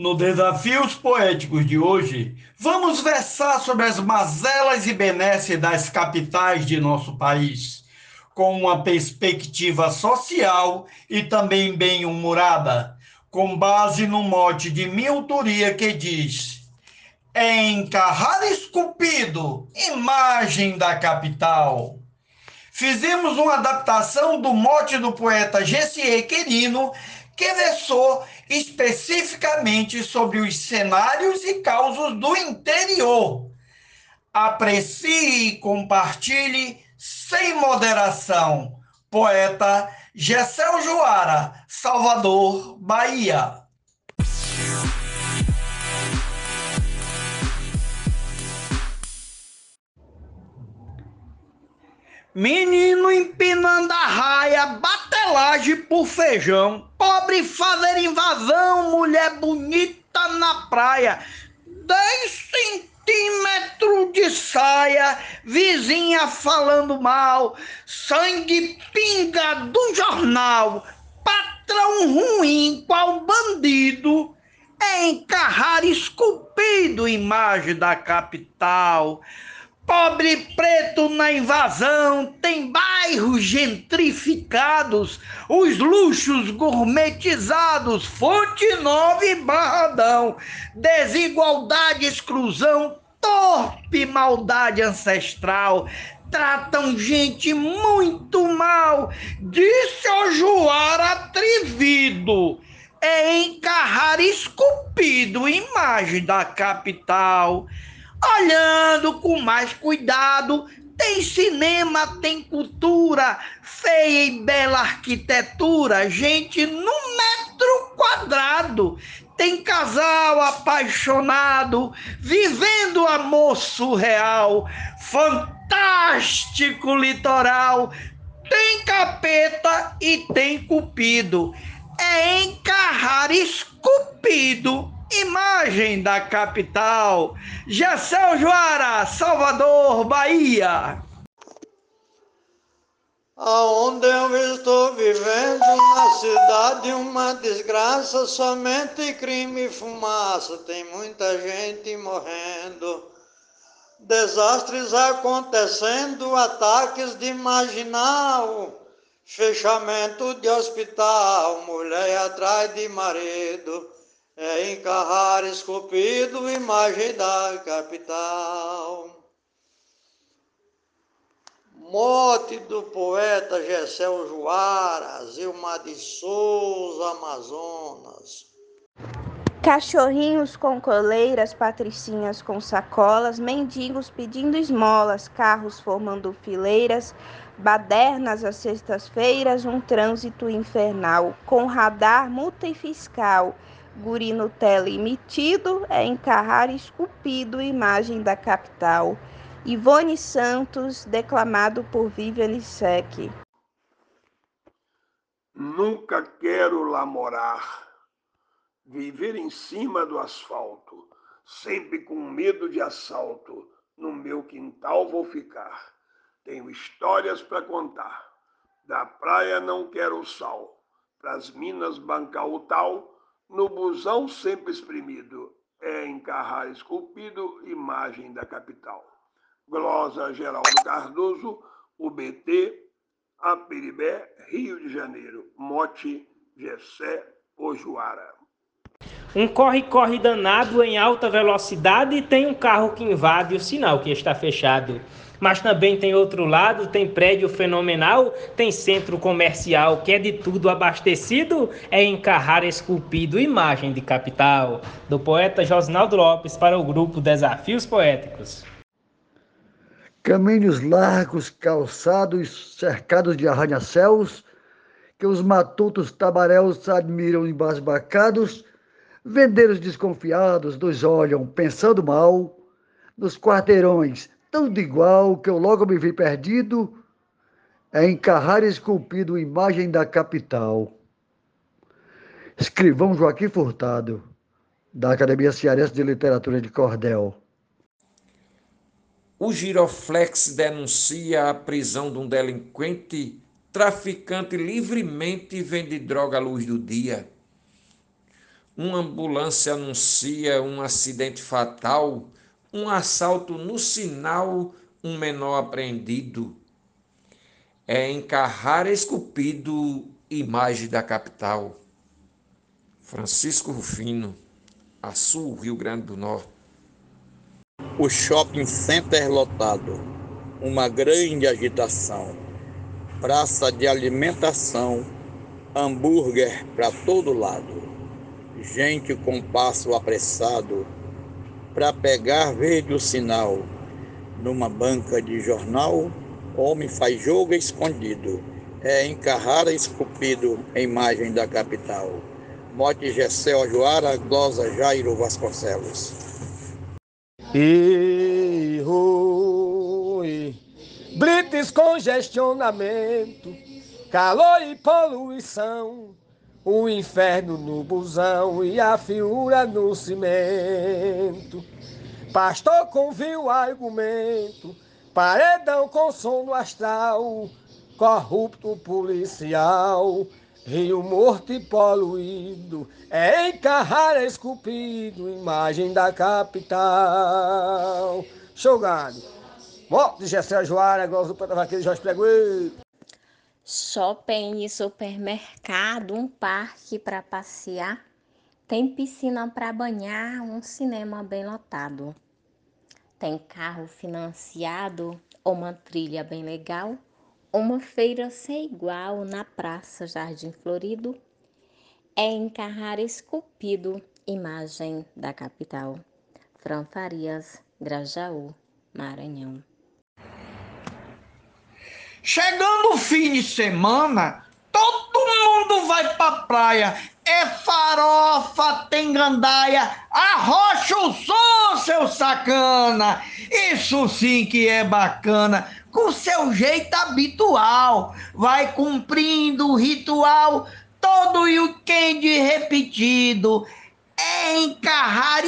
No Desafios Poéticos de hoje, vamos versar sobre as mazelas e benesses das capitais de nosso país, com uma perspectiva social e também bem-humorada, com base no mote de minha autoria que diz: Em Carrara Esculpido, imagem da capital. Fizemos uma adaptação do mote do poeta Gessier Querino que versou especificamente sobre os cenários e causos do interior. Aprecie e compartilhe sem moderação. Poeta Gessel Joara, Salvador, Bahia. Menino empinando a raia, batelagem por feijão. Pobre fazer invasão, mulher bonita na praia. Dez centímetros de saia, vizinha falando mal. Sangue pinga do jornal. Patrão ruim, qual bandido. É encarrar esculpido imagem da capital. Pobre preto na invasão, tem bairros gentrificados, os luxos gourmetizados, Fonte Nova e Barradão, desigualdade, exclusão, torpe maldade ancestral, tratam gente muito mal, disse o Joar atrevido, é encarrar esculpido imagem da capital olhando com mais cuidado. Tem cinema, tem cultura, feia e bela arquitetura, gente no metro quadrado. Tem casal apaixonado, vivendo amor surreal, fantástico litoral. Tem capeta e tem cupido. É encarrar esculpido Imagem da capital, Gessel Joara, Salvador, Bahia. Aonde eu estou vivendo, na cidade, uma desgraça, somente crime e fumaça, tem muita gente morrendo. Desastres acontecendo, ataques de marginal, fechamento de hospital, mulher atrás de marido é encarrar esculpido imagem da capital. Mote do poeta Gessel Joara, Zilma de Souza, Amazonas. Cachorrinhos com coleiras, patricinhas com sacolas, mendigos pedindo esmolas, carros formando fileiras, badernas às sextas-feiras, um trânsito infernal, com radar, multa e fiscal Guri Nutella emitido é encarrar esculpido imagem da capital. Ivone Santos, declamado por Viviane Sec. Nunca quero lá morar, viver em cima do asfalto, sempre com medo de assalto, no meu quintal vou ficar. Tenho histórias para contar, da praia não quero sal, pras minas bancar o tal, no busão sempre exprimido, é encarrar esculpido imagem da capital. Glosa Geraldo Cardoso, UBT, Aperibé, Rio de Janeiro. Mote, Gessé, Ojuara. Um corre-corre danado em alta velocidade e tem um carro que invade o sinal que está fechado mas também tem outro lado, tem prédio fenomenal, tem centro comercial que é de tudo abastecido, é em Carrara esculpido imagem de capital, do poeta Josnaldo Lopes para o grupo Desafios Poéticos. Caminhos largos, calçados, cercados de arranha-céus, que os matutos tabaréus admiram embasbacados, vendeiros desconfiados nos olham pensando mal, nos quarteirões tudo igual que eu logo me vi perdido, é encarrar esculpido imagem da capital. Escrivão Joaquim Furtado, da Academia Cearense de Literatura de Cordel. O Giroflex denuncia a prisão de um delinquente traficante livremente vende droga à luz do dia. uma ambulância anuncia um acidente fatal, um assalto no sinal, um menor apreendido. É em Carrara esculpido imagem da capital. Francisco Rufino, Açul, Rio Grande do Norte. O shopping center lotado, uma grande agitação, praça de alimentação, hambúrguer para todo lado, gente com passo apressado para pegar verde o sinal. Numa banca de jornal, homem faz jogo escondido, é em Carrara esculpido a imagem da capital. Mote Gessel Joara, Glosa Jairo Vasconcelos. E oi, blites, congestionamento, calor e poluição, o inferno no busão e a fiura no cimento. Pastor com vil argumento, paredão com sono astral, corrupto policial, Rio morto e poluído, é em Carrara esculpido, imagem da capital. Jogado. Moto de Gessé Joara, Glosa do Pata Vaqueiro, Jorge Pregoeiro. Shopping e supermercado, um parque para passear, tem piscina para banhar, um cinema bem lotado. Tem carro financiado, uma trilha bem legal, uma feira sem igual na Praça Jardim Florido é em Carrara esculpido imagem da capital. Fran Farias, Grajaú, Maranhão. Chegando o fim de semana, todo mundo vai pra praia. É farofa, tem gandaia, arrocha o som, seu sacana. Isso sim que é bacana com seu jeito habitual, vai cumprindo o ritual todo e o quente repetido, é encarrar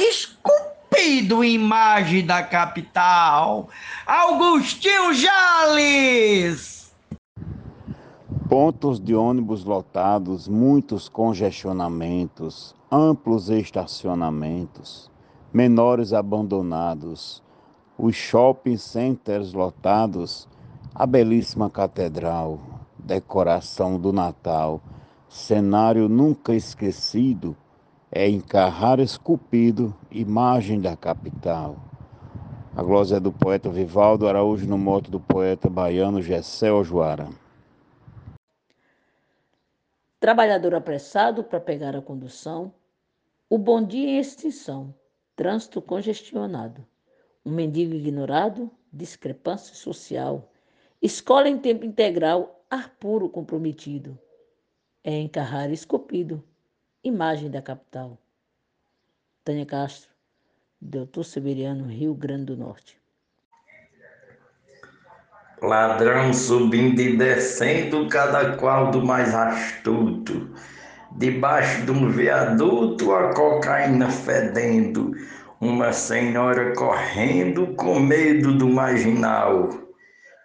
esculpido imagem da capital. Augustinho Jales! Pontos de ônibus lotados, muitos congestionamentos, amplos estacionamentos, menores abandonados, os shopping centers lotados, a belíssima catedral, decoração do Natal, cenário nunca esquecido, é em Carrara esculpido, imagem da capital. A glória é do poeta Vivaldo Araújo no moto do poeta baiano Gessé Ojoara. Trabalhador apressado para pegar a condução, o bom dia em extinção, trânsito congestionado um mendigo ignorado, discrepância social, escola em tempo integral, ar puro comprometido. É encarrar esculpido, imagem da capital. Tânia Castro, Doutor Severiano, Rio Grande do Norte. Ladrão subindo e descendo, cada qual do mais astuto. Debaixo de um viaduto, a cocaína fedendo uma senhora correndo com medo do marginal.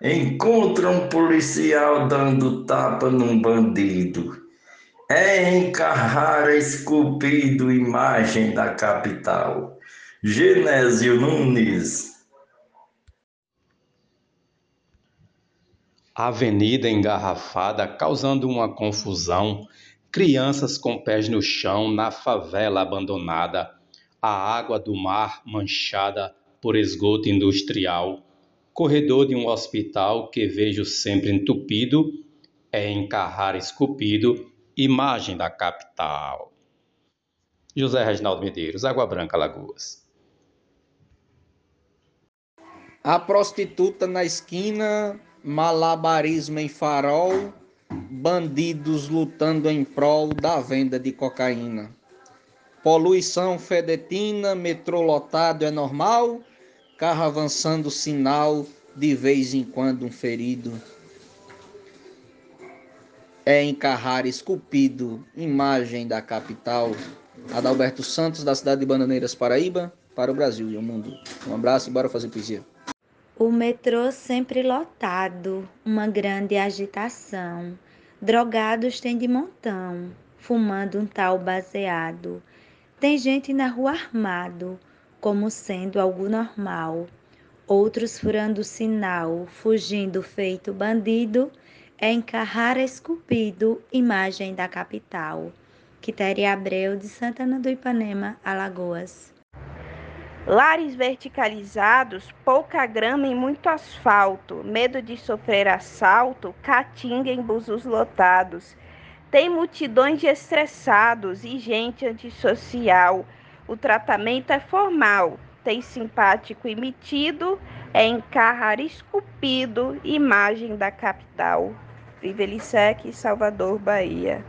Encontra um policial dando tapa num bandido. É em Carrara esculpido imagem da capital. Genésio Nunes. Avenida engarrafada causando uma confusão. Crianças com pés no chão na favela abandonada a água do mar manchada por esgoto industrial, corredor de um hospital que vejo sempre entupido, é em Carrara esculpido, imagem da capital. José Reginaldo Medeiros, Água Branca, Lagoas. A prostituta na esquina, malabarismo em farol, bandidos lutando em prol da venda de cocaína. Poluição fedetina, metrô lotado é normal, carro avançando sinal, de vez em quando um ferido. É em Carrara esculpido, imagem da capital. Adalberto Santos, da cidade de Bananeiras, Paraíba, para o Brasil e o mundo. Um abraço e bora fazer poesia. O metrô sempre lotado, uma grande agitação. Drogados tem de montão, fumando um tal baseado Tem gente na rua armado, como sendo algo normal. Outros furando sinal, fugindo feito bandido, é encarrar esculpido imagem da capital. Quitéria Abreu, de Santana do Ipanema, Alagoas. Lares verticalizados, pouca grama e muito asfalto, medo de sofrer assalto, caatinga em busos lotados. Tem multidões de estressados e gente antissocial. O tratamento é formal, tem simpático e metido, é encarrar esculpido, imagem da capital. Vive Lissec, Salvador, Bahia.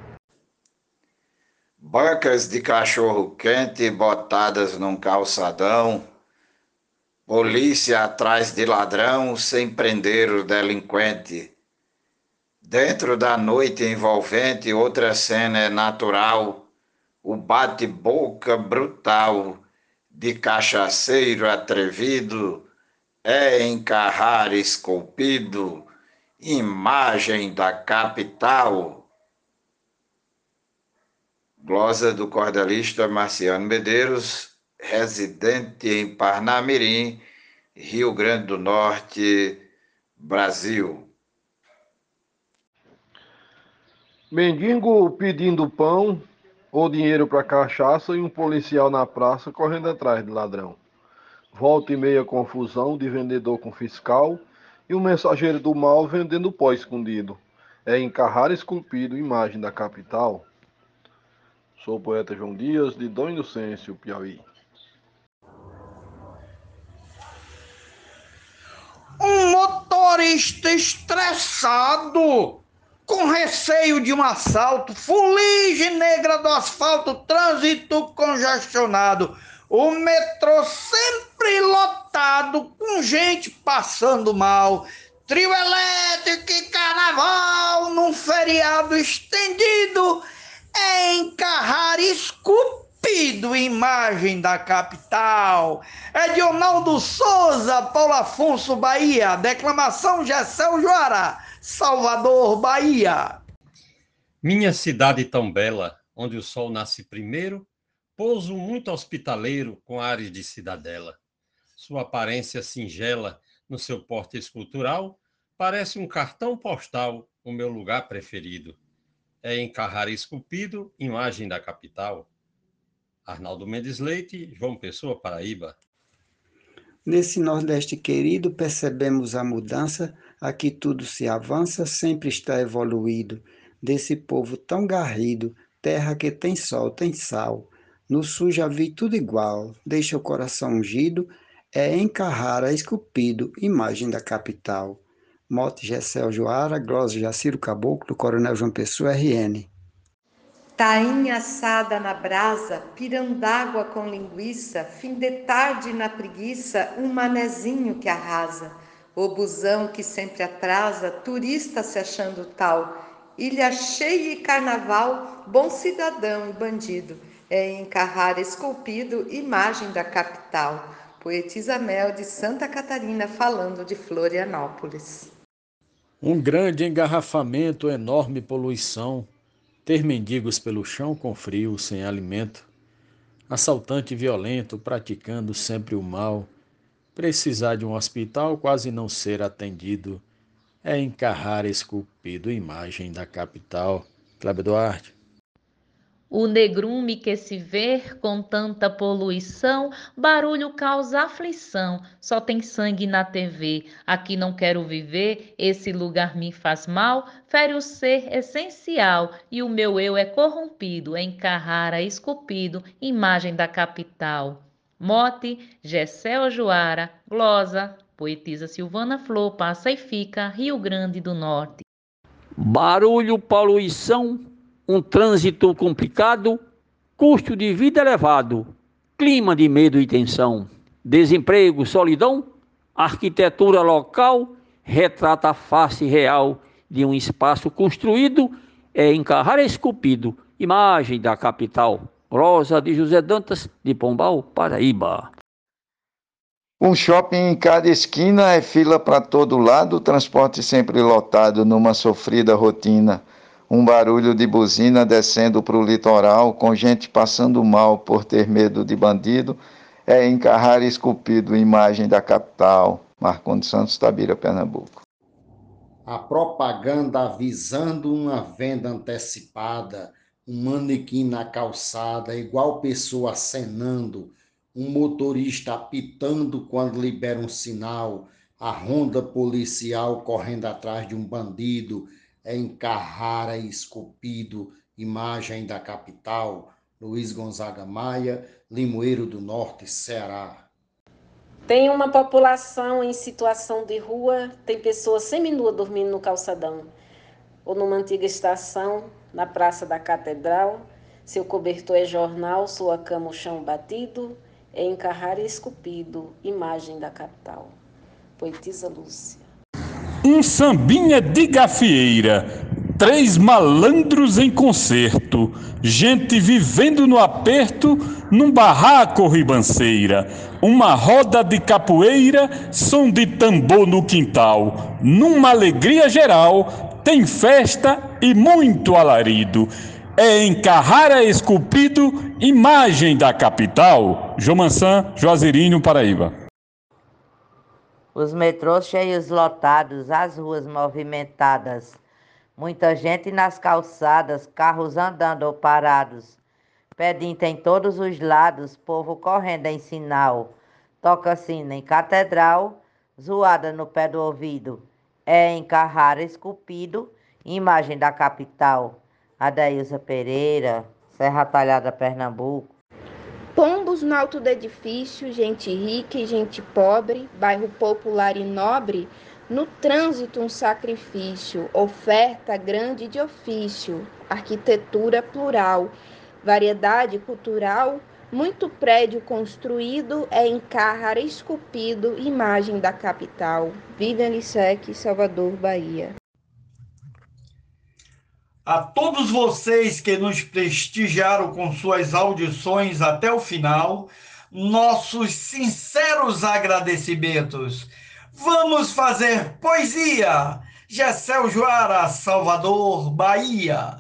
Bancas de cachorro quente botadas num calçadão, polícia atrás de ladrão sem prender o delinquente. Dentro da noite envolvente, outra cena é natural, o bate-boca brutal de cachaceiro atrevido é encarrar esculpido imagem da capital Glosa do cordelista Marciano Medeiros, residente em Parnamirim, Rio Grande do Norte, Brasil. Mendigo pedindo pão ou dinheiro para cachaça e um policial na praça correndo atrás de ladrão. Volta e meia confusão de vendedor com fiscal e um mensageiro do mal vendendo pó escondido. É encarrar esculpido imagem da capital. Sou o poeta João Dias, de Dom Inocêncio, Piauí. Um motorista estressado, com receio de um assalto, fuligem negra do asfalto, trânsito congestionado, o metrô sempre lotado, com gente passando mal, trio elétrico e carnaval num feriado estendido é encarrar esculpido imagem da capital. É de Ronaldo Souza, Paulo Afonso, Bahia. Declamação Gessel Joara, Salvador, Bahia. Minha cidade tão bela, onde o sol nasce primeiro, pouso muito hospitaleiro com ares de cidadela. Sua aparência singela no seu porte escultural parece um cartão postal, o meu lugar preferido é em Carrara Esculpido, imagem da capital. Arnaldo Mendes Leite, João Pessoa, Paraíba. Nesse Nordeste querido, percebemos a mudança, aqui tudo se avança, sempre está evoluído. Desse povo tão garrido, terra que tem sol, tem sal. No sul já vi tudo igual, deixa o coração ungido, é em Carrara esculpido, imagem da capital. Mote Gessel Joara, Glósia Jaciro Caboclo, Coronel João Pessoa, RN. Tainha assada na brasa, pirandágua com linguiça, fim de tarde na preguiça, um manezinho que arrasa. O busão que sempre atrasa, turista se achando tal. Ilha cheia e carnaval, bom cidadão e bandido. É em Carrara esculpido, imagem da capital. Poetisa Mel de Santa Catarina falando de Florianópolis. Um grande engarrafamento, enorme poluição, ter mendigos pelo chão com frio, sem alimento, assaltante violento praticando sempre o mal, precisar de um hospital, quase não ser atendido, é encarrar esculpido imagem da capital. Cláudio Duarte. O negrume que se vê com tanta poluição, barulho causa aflição, só tem sangue na TV. Aqui não quero viver, esse lugar me faz mal, fere o ser essencial e o meu eu é corrompido, em Carrara esculpido, imagem da capital. Mote, Gessel Joara, glosa, poetisa Silvana Flor, passa e fica, Rio Grande do Norte. Barulho, poluição, um trânsito complicado, custo de vida elevado, clima de medo e tensão, desemprego, solidão, arquitetura local retrata a face real de um espaço construído é em Carrara esculpido, imagem da capital. Rosa de José Dantas, de Pombal, Paraíba. Um shopping em cada esquina é fila para todo lado, transporte sempre lotado numa sofrida rotina um barulho de buzina descendo para o litoral, com gente passando mal por ter medo de bandido, é encarrar esculpido imagem da capital. Marcondes Santos, Tabira, Pernambuco. A propaganda avisando uma venda antecipada, um manequim na calçada, igual pessoa acenando, um motorista apitando quando libera um sinal, a ronda policial correndo atrás de um bandido, é em Carrara esculpido, imagem da capital, Luiz Gonzaga Maia, Limoeiro do Norte, Ceará. Tem uma população em situação de rua, tem pessoas seminua dormindo no calçadão, ou numa antiga estação, na Praça da Catedral, seu cobertor é jornal, sua cama o chão batido, é em Carrara esculpido, imagem da capital. Poetisa Lúcia. Um sambinha de gafieira, três malandros em concerto, gente vivendo no aperto, num barraco ribanceira, uma roda de capoeira, som de tambor no quintal, numa alegria geral, tem festa e muito alarido. É em Carrara esculpido, imagem da capital. Jomansan, Juazeirinho, Paraíba. Os metrôs cheios lotados, as ruas movimentadas, muita gente nas calçadas, carros andando ou parados. Pedinte em todos os lados, povo correndo em sinal. Toca sina em catedral, zoada no pé do ouvido. É em Carrara esculpido, imagem da capital. Adailza Pereira, Serra Talhada, Pernambuco. No alto do edifício, gente rica e gente pobre, bairro popular e nobre, no trânsito um sacrifício, oferta grande de ofício, arquitetura plural, variedade cultural, muito prédio construído, é em Carrara esculpido, imagem da capital. Vivian Lissec, Salvador, Bahia. A todos vocês que nos prestigiaram com suas audições até o final, nossos sinceros agradecimentos. Vamos fazer poesia! Gessel Joara, Salvador, Bahia.